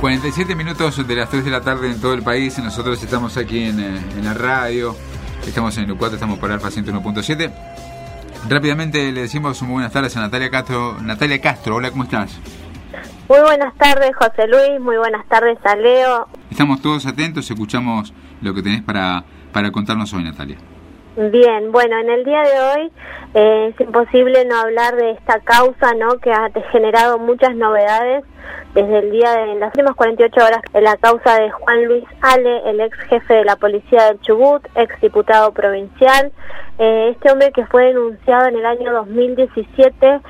47 minutos de las 3 de la tarde en todo el país. Nosotros estamos aquí en, eh, la radio. Estamos en el 4, estamos por Alfa 101.7. Rápidamente le decimos muy buenas tardes a Natalia Castro. Natalia Castro, hola, ¿cómo estás? Muy buenas tardes, José Luis. Muy buenas tardes a Leo. Estamos todos atentos, escuchamos lo que tenés para, para contarnos hoy, Natalia. Bien, bueno, en el día de hoy eh, es imposible no hablar de esta causa, ¿no? Que ha generado muchas novedades desde el día de las últimas 48 horas en la causa de Juan Luis Ale, el ex jefe de la policía del Chubut, ex diputado provincial. Eh, este hombre que fue denunciado en el año 2017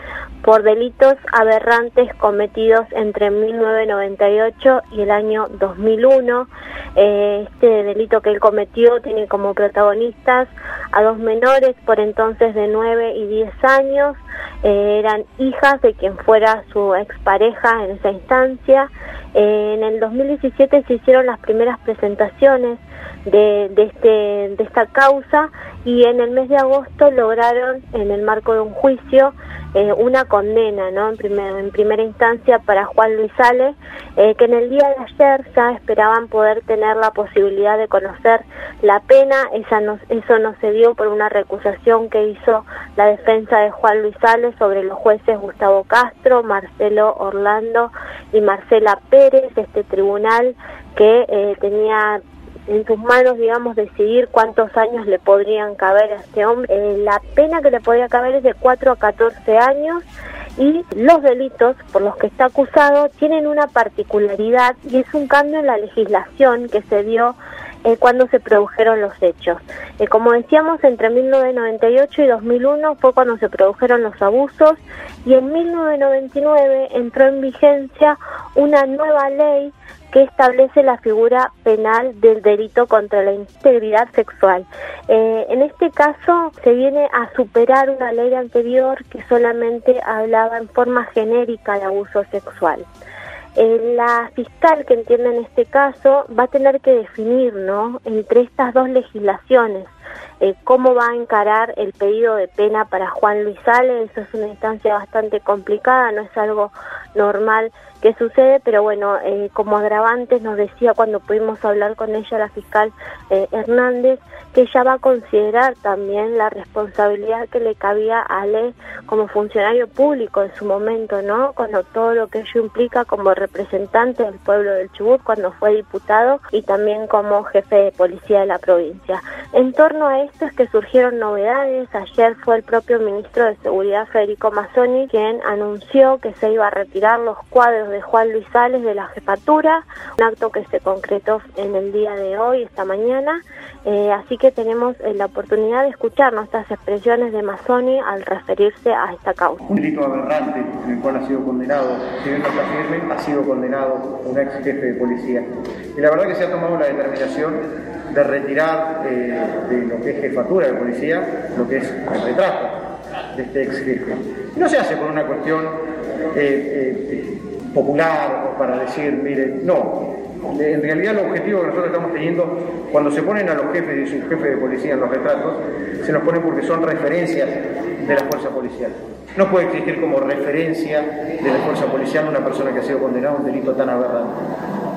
por delitos aberrantes cometidos entre 1998 y el año 2001. Eh, este delito que él cometió tiene como protagonistas a dos menores por entonces de 9 y 10 años. Eh, eran hijas de quien fuera su expareja en esa instancia. Eh, en el 2017 se hicieron las primeras presentaciones de, de, este, de esta causa y en el mes de agosto lograron, en el marco de un juicio, eh, una condena ¿no? en, en primera instancia para Juan Luis Ale, eh, que en el día de ayer ya esperaban poder tener la posibilidad de conocer la pena. Esa no, eso no se dio por una recusación que hizo la defensa de Juan Luis Ale sobre los jueces Gustavo Castro, Marcelo Orlando y Marcela Pérez, este tribunal que eh, tenía en sus manos, digamos, decidir cuántos años le podrían caber a este hombre. Eh, la pena que le podría caber es de 4 a 14 años y los delitos por los que está acusado tienen una particularidad y es un cambio en la legislación que se dio eh, cuando se produjeron los hechos. Eh, como decíamos, entre 1998 y 2001 fue cuando se produjeron los abusos y en 1999 entró en vigencia una nueva ley que establece la figura penal del delito contra la integridad sexual. Eh, en este caso se viene a superar una ley anterior que solamente hablaba en forma genérica de abuso sexual. Eh, la fiscal que entiende en este caso va a tener que definir ¿no? entre estas dos legislaciones eh, cómo va a encarar el pedido de pena para Juan Luis Ale. Eso es una instancia bastante complicada, no es algo normal que sucede, pero bueno, eh, como agravantes nos decía cuando pudimos hablar con ella la fiscal eh, Hernández, que ella va a considerar también la responsabilidad que le cabía a Ale como funcionario público en su momento, ¿no? Cuando todo lo que ello implica como representante del pueblo del Chubut cuando fue diputado y también como jefe de policía de la provincia. En torno a esto es que surgieron novedades. Ayer fue el propio ministro de Seguridad, Federico Mazzoni, quien anunció que se iba a retirar los cuadros de Juan Luis Sales de la jefatura, un acto que se concretó en el día de hoy, esta mañana. Eh, así que tenemos eh, la oportunidad de escuchar nuestras expresiones de Mazzoni al referirse a esta causa. Un delito aberrante en el cual ha sido condenado, si bien no está firme, ha sido condenado un ex jefe de policía. Y la verdad que se ha tomado la determinación de retirar eh, de que es jefatura de policía lo que es el retrato de este ex jefe. No se hace por una cuestión eh, eh, popular o para decir, mire, no. En realidad el objetivo que nosotros estamos teniendo, cuando se ponen a los jefes y sus jefes de policía en los retratos, se nos ponen porque son referencias de la fuerza policial. No puede existir como referencia de la fuerza policial una persona que ha sido condenada a un delito tan aberrante.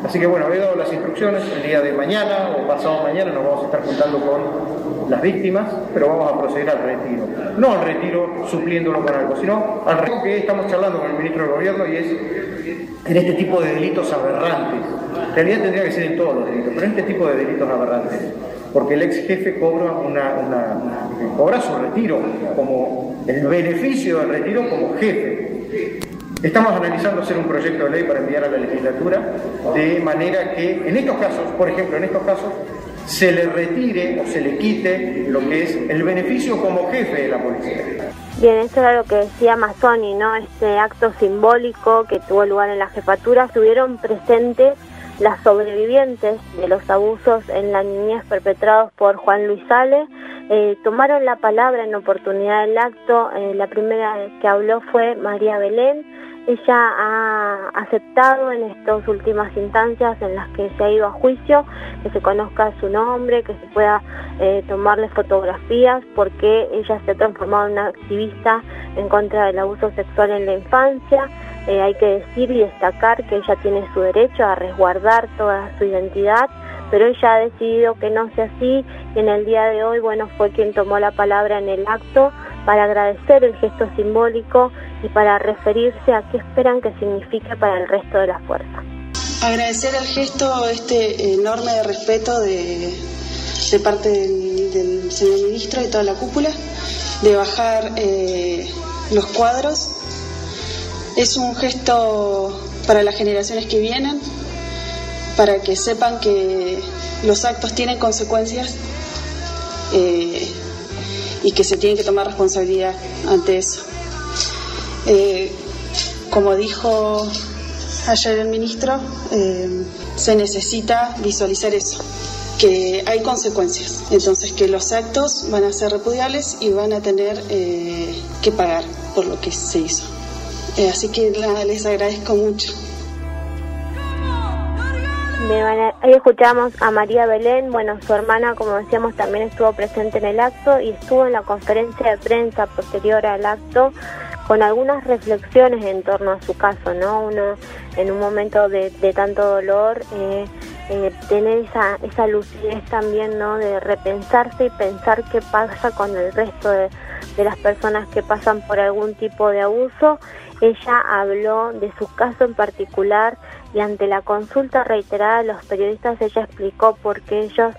Así que bueno, he dado las instrucciones, el día de mañana o pasado mañana nos vamos a estar juntando con las víctimas, pero vamos a proceder al retiro. No al retiro supliéndolo con algo, sino al retiro que estamos charlando con el ministro del Gobierno y es en este tipo de delitos aberrantes. En realidad tendría que ser en todos los delitos, pero en este tipo de delitos aberrantes. Porque el ex jefe cobra, una, cobra su retiro, como el beneficio del retiro como jefe. Estamos analizando hacer un proyecto de ley para enviar a la legislatura de manera que en estos casos, por ejemplo, en estos casos, se le retire o se le quite lo que es el beneficio como jefe de la policía. Bien, esto era lo que decía Mazzoni, ¿no? Este acto simbólico que tuvo lugar en la jefatura, estuvieron presentes las sobrevivientes de los abusos en la niñez perpetrados por Juan Luis Sale, eh, tomaron la palabra en oportunidad del acto. Eh, la primera que habló fue María Belén, ella ha aceptado en estas últimas instancias en las que se ha ido a juicio que se conozca su nombre, que se pueda eh, tomarle fotografías, porque ella se ha transformado en una activista en contra del abuso sexual en la infancia. Eh, hay que decir y destacar que ella tiene su derecho a resguardar toda su identidad, pero ella ha decidido que no sea así y en el día de hoy, bueno, fue quien tomó la palabra en el acto para agradecer el gesto simbólico y para referirse a qué esperan que signifique para el resto de la fuerza. Agradecer el gesto este enorme respeto de, parte del, señor ministro y toda la cúpula, de bajar eh, los cuadros. Es un gesto para las generaciones que vienen, para que sepan que los actos tienen consecuencias eh, y que se tiene que tomar responsabilidad ante eso. Eh, como dijo ayer el ministro, eh, se necesita visualizar eso, que hay consecuencias, entonces que los actos van a ser repudiables y van a tener eh, que pagar por lo que se hizo. así que les agradezco mucho. Ahí escuchamos a María Belén, bueno, su hermana, como decíamos, también estuvo presente en el acto y estuvo en la conferencia de prensa posterior al acto con algunas reflexiones en torno a su caso, ¿no? Uno en un momento de, tanto dolor, eh, eh, tener esa, esa lucidez también, ¿no? De repensarse y pensar qué pasa con el resto de, de las personas que pasan por algún tipo de abuso. Ella habló de su caso en particular y ante la consulta reiterada de los periodistas ella explicó por qué ellos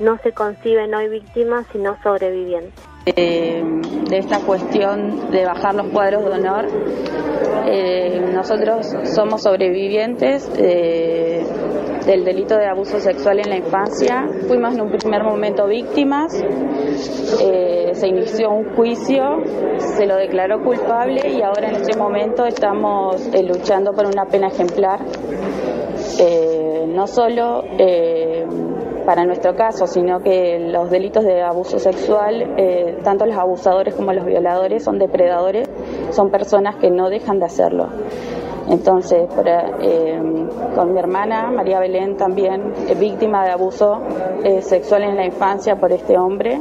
no se conciben hoy víctimas sino sobrevivientes. Eh, de esta cuestión de bajar los cuadros de honor. Eh, nosotros somos sobrevivientes eh, del delito de abuso sexual en la infancia. Fuimos en un primer momento víctimas, se inició un juicio, se lo declaró culpable y ahora en este momento estamos luchando por una pena ejemplar. No solo para nuestro caso, sino que los delitos de abuso sexual, eh, tanto los abusadores como los violadores son depredadores, son personas que no dejan de hacerlo. Entonces, eh, con mi hermana, María Belén, también eh, víctima de abuso sexual en la infancia por este hombre.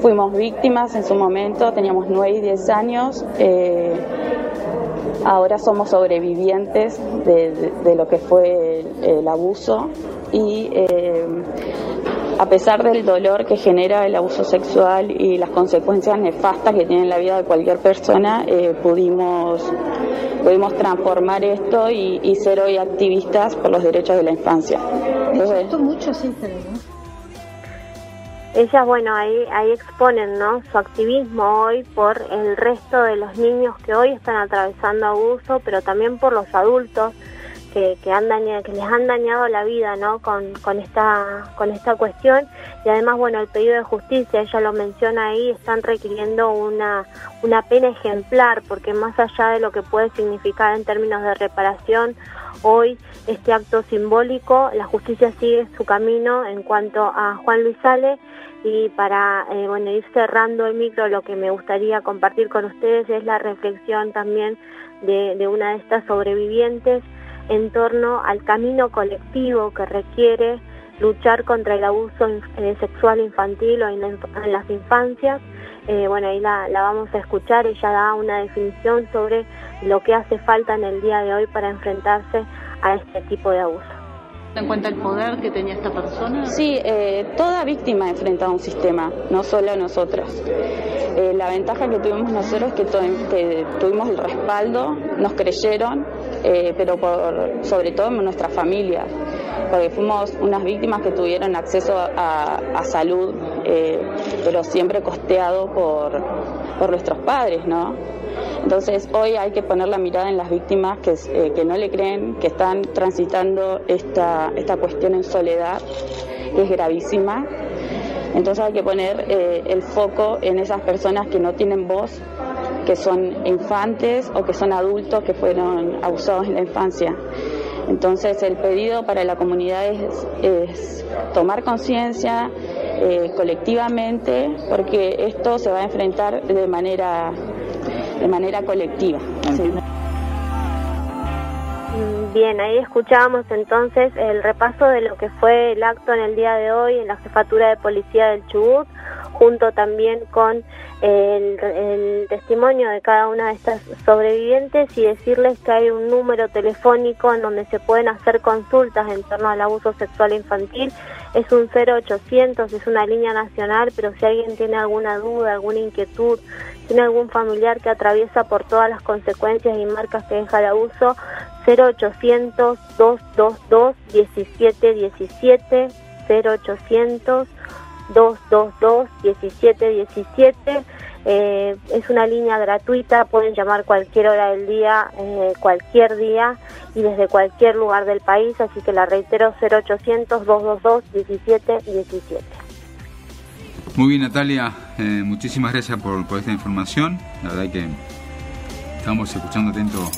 fuimos víctimas en su momento, teníamos 9 y 10 años. Ahora somos sobrevivientes de, lo que fue el abuso y eh, a pesar del dolor que genera el abuso sexual y las consecuencias nefastas que tiene en la vida de cualquier persona, eh, pudimos, pudimos transformar esto y, ser hoy activistas por los derechos de la infancia. mucho, Ellas, bueno, ahí, ahí exponen ¿no? su activismo hoy por el resto de los niños que hoy están atravesando abuso, pero también por los adultos que, que, han dañado, que les han dañado la vida ¿no? con, con, esta, con esta cuestión y además bueno el pedido de justicia, ella lo menciona ahí, están requiriendo una, una pena ejemplar porque más allá de lo que puede significar en términos de reparación, hoy este acto simbólico, la justicia sigue su camino en cuanto a Juan Luis Sale y para eh, bueno ir cerrando el micro lo que me gustaría compartir con ustedes es la reflexión también de, de una de estas sobrevivientes en torno al camino colectivo que requiere luchar contra el abuso eh, sexual infantil o en, las infancias. Eh, bueno, ahí la, vamos a escuchar, ella da una definición sobre lo que hace falta en el día de hoy para enfrentarse a este tipo de abuso. ¿En cuenta el poder que tenía esta persona? Sí, eh, toda víctima enfrenta a un sistema, no solo nosotros. la ventaja que tuvimos nosotros es que tuvimos el respaldo, nos creyeron eh, pero por, sobre todo en nuestra familia, porque fuimos unas víctimas que tuvieron acceso a, salud eh, pero siempre costeado por, por nuestros padres, ¿no? Entonces hoy hay que poner la mirada en las víctimas que, eh, que no le creen, que están transitando esta, esta cuestión en soledad, que es gravísima. Entonces hay que poner el foco en esas personas que no tienen voz, que son infantes o que son adultos que fueron abusados en la infancia. Entonces el pedido para la comunidad es, es tomar conciencia eh, colectivamente porque esto se va a enfrentar de manera de manera colectiva. Bien, ahí escuchábamos entonces el repaso de lo que fue el acto en el día de hoy en la Jefatura de Policía del Chubut, junto también con el, testimonio de cada una de estas sobrevivientes y decirles que hay un número telefónico en donde se pueden hacer consultas en torno al abuso sexual infantil. Es un 0800, es una línea nacional, pero si alguien tiene alguna duda, alguna inquietud, tiene algún familiar que atraviesa por todas las consecuencias y marcas que deja el abuso, 0800 222 1717 0800 222 1717 eh, es una línea gratuita, pueden llamar cualquier hora del día, eh, cualquier día y desde cualquier lugar del país, así que la reitero 0800 222 1717. Muy bien Natalia, eh, muchísimas gracias por, por, esta información, la verdad que estamos escuchando atento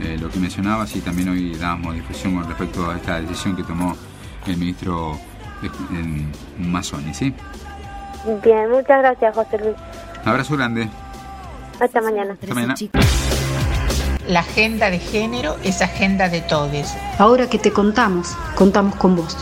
eh, lo que mencionabas y también hoy damos difusión con respecto a esta decisión que tomó el ministro Mazzoni, ¿sí? Bien, muchas gracias José Luis. Un abrazo grande. Hasta mañana. Hasta mañana. La agenda de género es agenda de todes. Ahora que te contamos, contamos con vos.